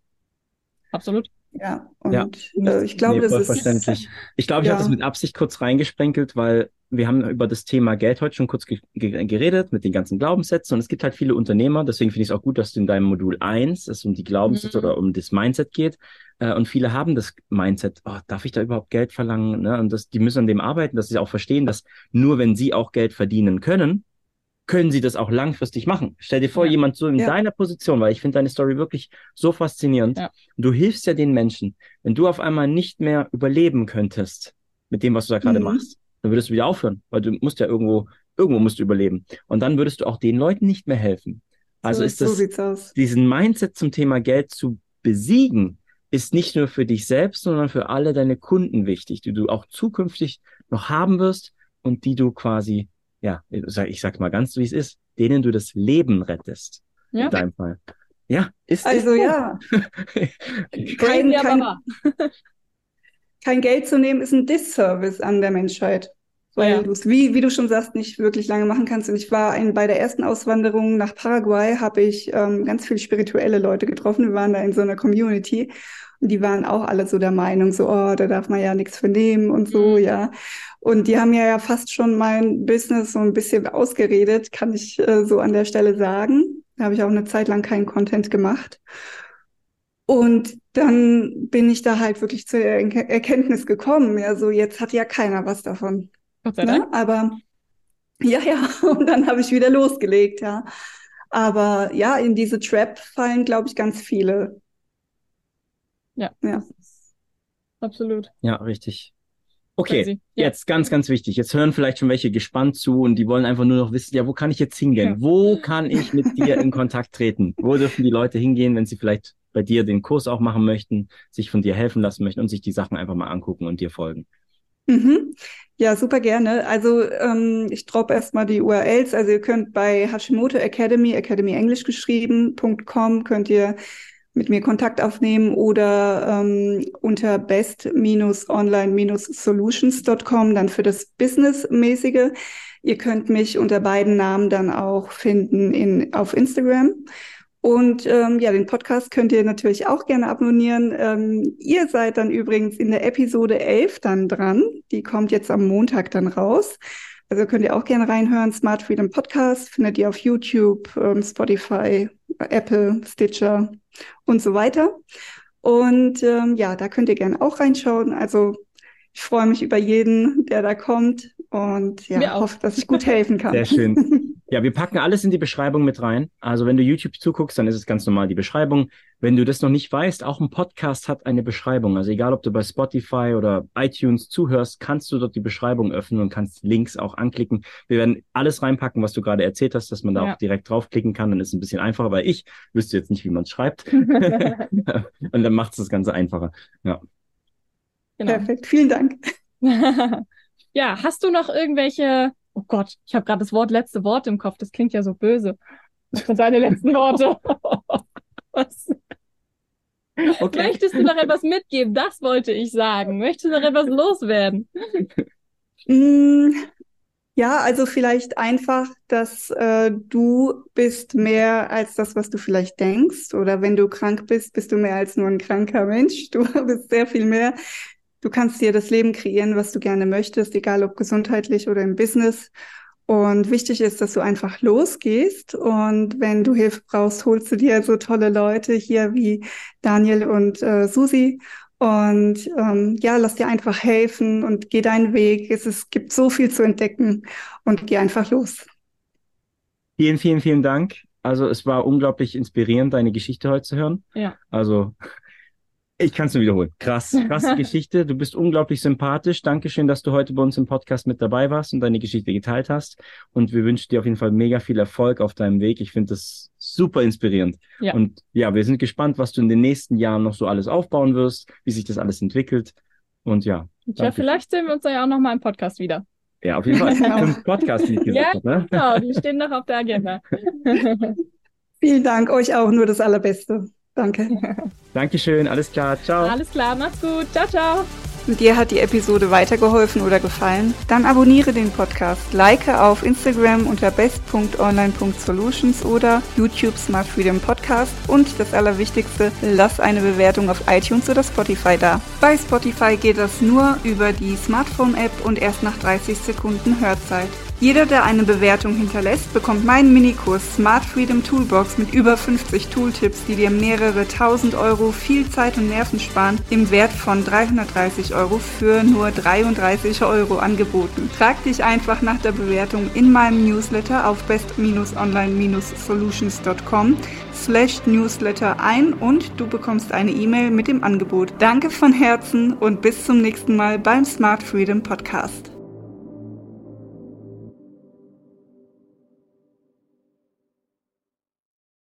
Absolut. Ja, und ja. Äh, ich glaube, nee, das ist. Ich glaube, ich ja. habe das mit Absicht kurz reingesprenkelt, weil wir haben über das Thema Geld heute schon kurz ge geredet mit den ganzen Glaubenssätzen und es gibt halt viele Unternehmer, deswegen finde ich es auch gut, dass du in deinem Modul eins es um die Glaubenssätze mhm. oder um das Mindset geht äh, und viele haben das Mindset, oh, darf ich da überhaupt Geld verlangen? Ne? Und das, die müssen an dem arbeiten, dass sie auch verstehen, dass nur wenn sie auch Geld verdienen können, können sie das auch langfristig machen. Stell dir vor, ja. jemand so in ja. deiner Position, weil ich finde deine Story wirklich so faszinierend. Ja. Du hilfst ja den Menschen. Wenn du auf einmal nicht mehr überleben könntest mit dem, was du da gerade mhm. machst, dann würdest du wieder aufhören, weil du musst ja irgendwo, irgendwo musst du überleben. Und dann würdest du auch den Leuten nicht mehr helfen. Also so, ist das, so diesen Mindset zum Thema Geld zu besiegen, ist nicht nur für dich selbst, sondern für alle deine Kunden wichtig, die du auch zukünftig noch haben wirst und die du quasi, ja, ich sag mal ganz, wie es ist, denen du das Leben rettest. Ja. In deinem Fall. Ja, ist Also ja. kein, kein, kein Geld zu nehmen, ist ein Disservice an der Menschheit. Weil ja. du es, wie, wie du schon sagst, nicht wirklich lange machen kannst. Und ich war ein, bei der ersten Auswanderung nach Paraguay, habe ich ähm, ganz viele spirituelle Leute getroffen. Wir waren da in so einer Community. Und die waren auch alle so der Meinung, so, oh, da darf man ja nichts vernehmen und so, mhm. ja. Und die haben ja, ja fast schon mein Business so ein bisschen ausgeredet, kann ich äh, so an der Stelle sagen. Da habe ich auch eine Zeit lang keinen Content gemacht. Und dann bin ich da halt wirklich zur Erkenntnis gekommen, ja, so jetzt hat ja keiner was davon. Gott sei ne? Dank. Aber ja, ja, und dann habe ich wieder losgelegt, ja. Aber ja, in diese Trap fallen, glaube ich, ganz viele. Ja. Ja. Absolut. Ja, richtig. Okay, ja. jetzt ganz, ganz wichtig. Jetzt hören vielleicht schon welche gespannt zu und die wollen einfach nur noch wissen, ja, wo kann ich jetzt hingehen? Ja. Wo kann ich mit dir in Kontakt treten? Wo dürfen die Leute hingehen, wenn sie vielleicht bei dir den Kurs auch machen möchten, sich von dir helfen lassen möchten und sich die Sachen einfach mal angucken und dir folgen? Mhm. Ja, super gerne. Also ähm, ich droppe erstmal die URLs. Also ihr könnt bei Hashimoto Academy, Academy Englisch geschrieben.com, könnt ihr mit mir Kontakt aufnehmen oder ähm, unter best-online-solutions.com dann für das Businessmäßige. Ihr könnt mich unter beiden Namen dann auch finden in, auf Instagram. Und ähm, ja, den Podcast könnt ihr natürlich auch gerne abonnieren. Ähm, ihr seid dann übrigens in der Episode 11 dann dran. Die kommt jetzt am Montag dann raus. Also könnt ihr auch gerne reinhören. Smart Freedom Podcast findet ihr auf YouTube, ähm, Spotify, Apple, Stitcher und so weiter. Und ähm, ja, da könnt ihr gerne auch reinschauen. Also Ich freue mich über jeden, der da kommt und ja, hoffe, dass ich gut helfen kann. Sehr schön. Ja, wir packen alles in die Beschreibung mit rein. Also wenn du YouTube zuguckst, dann ist es ganz normal die Beschreibung. Wenn du das noch nicht weißt, auch ein Podcast hat eine Beschreibung. Also egal, ob du bei Spotify oder iTunes zuhörst, kannst du dort die Beschreibung öffnen und kannst Links auch anklicken. Wir werden alles reinpacken, was du gerade erzählt hast, dass man da ja. auch direkt draufklicken kann. Dann ist es ein bisschen einfacher, weil ich wüsste jetzt nicht, wie man es schreibt. und dann macht es das Ganze einfacher. Ja. Genau. Perfekt, vielen Dank. ja, hast du noch irgendwelche Oh Gott, ich habe gerade das Wort letzte Wort im Kopf. Das klingt ja so böse. Was sind seine letzten Worte? Was? Okay. Möchtest du noch etwas mitgeben? Das wollte ich sagen. Möchtest du noch etwas loswerden? Mm, ja, also vielleicht einfach, dass äh, du bist mehr als das, was du vielleicht denkst. Oder wenn du krank bist, bist du mehr als nur ein kranker Mensch. Du bist sehr viel mehr. Du kannst dir das Leben kreieren, was du gerne möchtest, egal ob gesundheitlich oder im Business. Und wichtig ist, dass du einfach losgehst. Und wenn du Hilfe brauchst, holst du dir so tolle Leute hier wie Daniel und äh, Susi. Und ähm, ja, lass dir einfach helfen und geh deinen Weg. Es, es gibt so viel zu entdecken und geh einfach los. Vielen, vielen, vielen Dank. Also es war unglaublich inspirierend, deine Geschichte heute zu hören. Ja. Also ich kann es nur wiederholen. Krass, krasse Geschichte. Du bist unglaublich sympathisch. Dankeschön, dass du heute bei uns im Podcast mit dabei warst und deine Geschichte geteilt hast. Und wir wünschen dir auf jeden Fall mega viel Erfolg auf deinem Weg. Ich finde das super inspirierend. Ja. Und ja, wir sind gespannt, was du in den nächsten Jahren noch so alles aufbauen wirst, wie sich das alles entwickelt. Und ja. Ja, vielleicht sehen wir uns ja auch noch mal im Podcast wieder. Ja, auf jeden Fall. Im Podcast, wie ich gesagt ja, habe. Ne? Genau, die stehen noch auf der Agenda. Vielen Dank, euch auch nur das Allerbeste. Danke. Dankeschön, alles klar, ciao. Alles klar, macht's gut, ciao, ciao. Und dir hat die Episode weitergeholfen oder gefallen? Dann abonniere den Podcast, like auf Instagram unter best.online.solutions oder YouTube Smart Freedom Podcast und das Allerwichtigste, lass eine Bewertung auf iTunes oder Spotify da. Bei Spotify geht das nur über die Smartphone-App und erst nach 30 Sekunden Hörzeit. Jeder, der eine Bewertung hinterlässt, bekommt meinen Minikurs Smart Freedom Toolbox mit über 50 Tooltips, die dir mehrere tausend Euro viel Zeit und Nerven sparen, im Wert von 330 Euro für nur 33 Euro angeboten. Trag dich einfach nach der Bewertung in meinem Newsletter auf best-online-solutions.com slash newsletter ein und du bekommst eine E-Mail mit dem Angebot. Danke von Herzen und bis zum nächsten Mal beim Smart Freedom Podcast.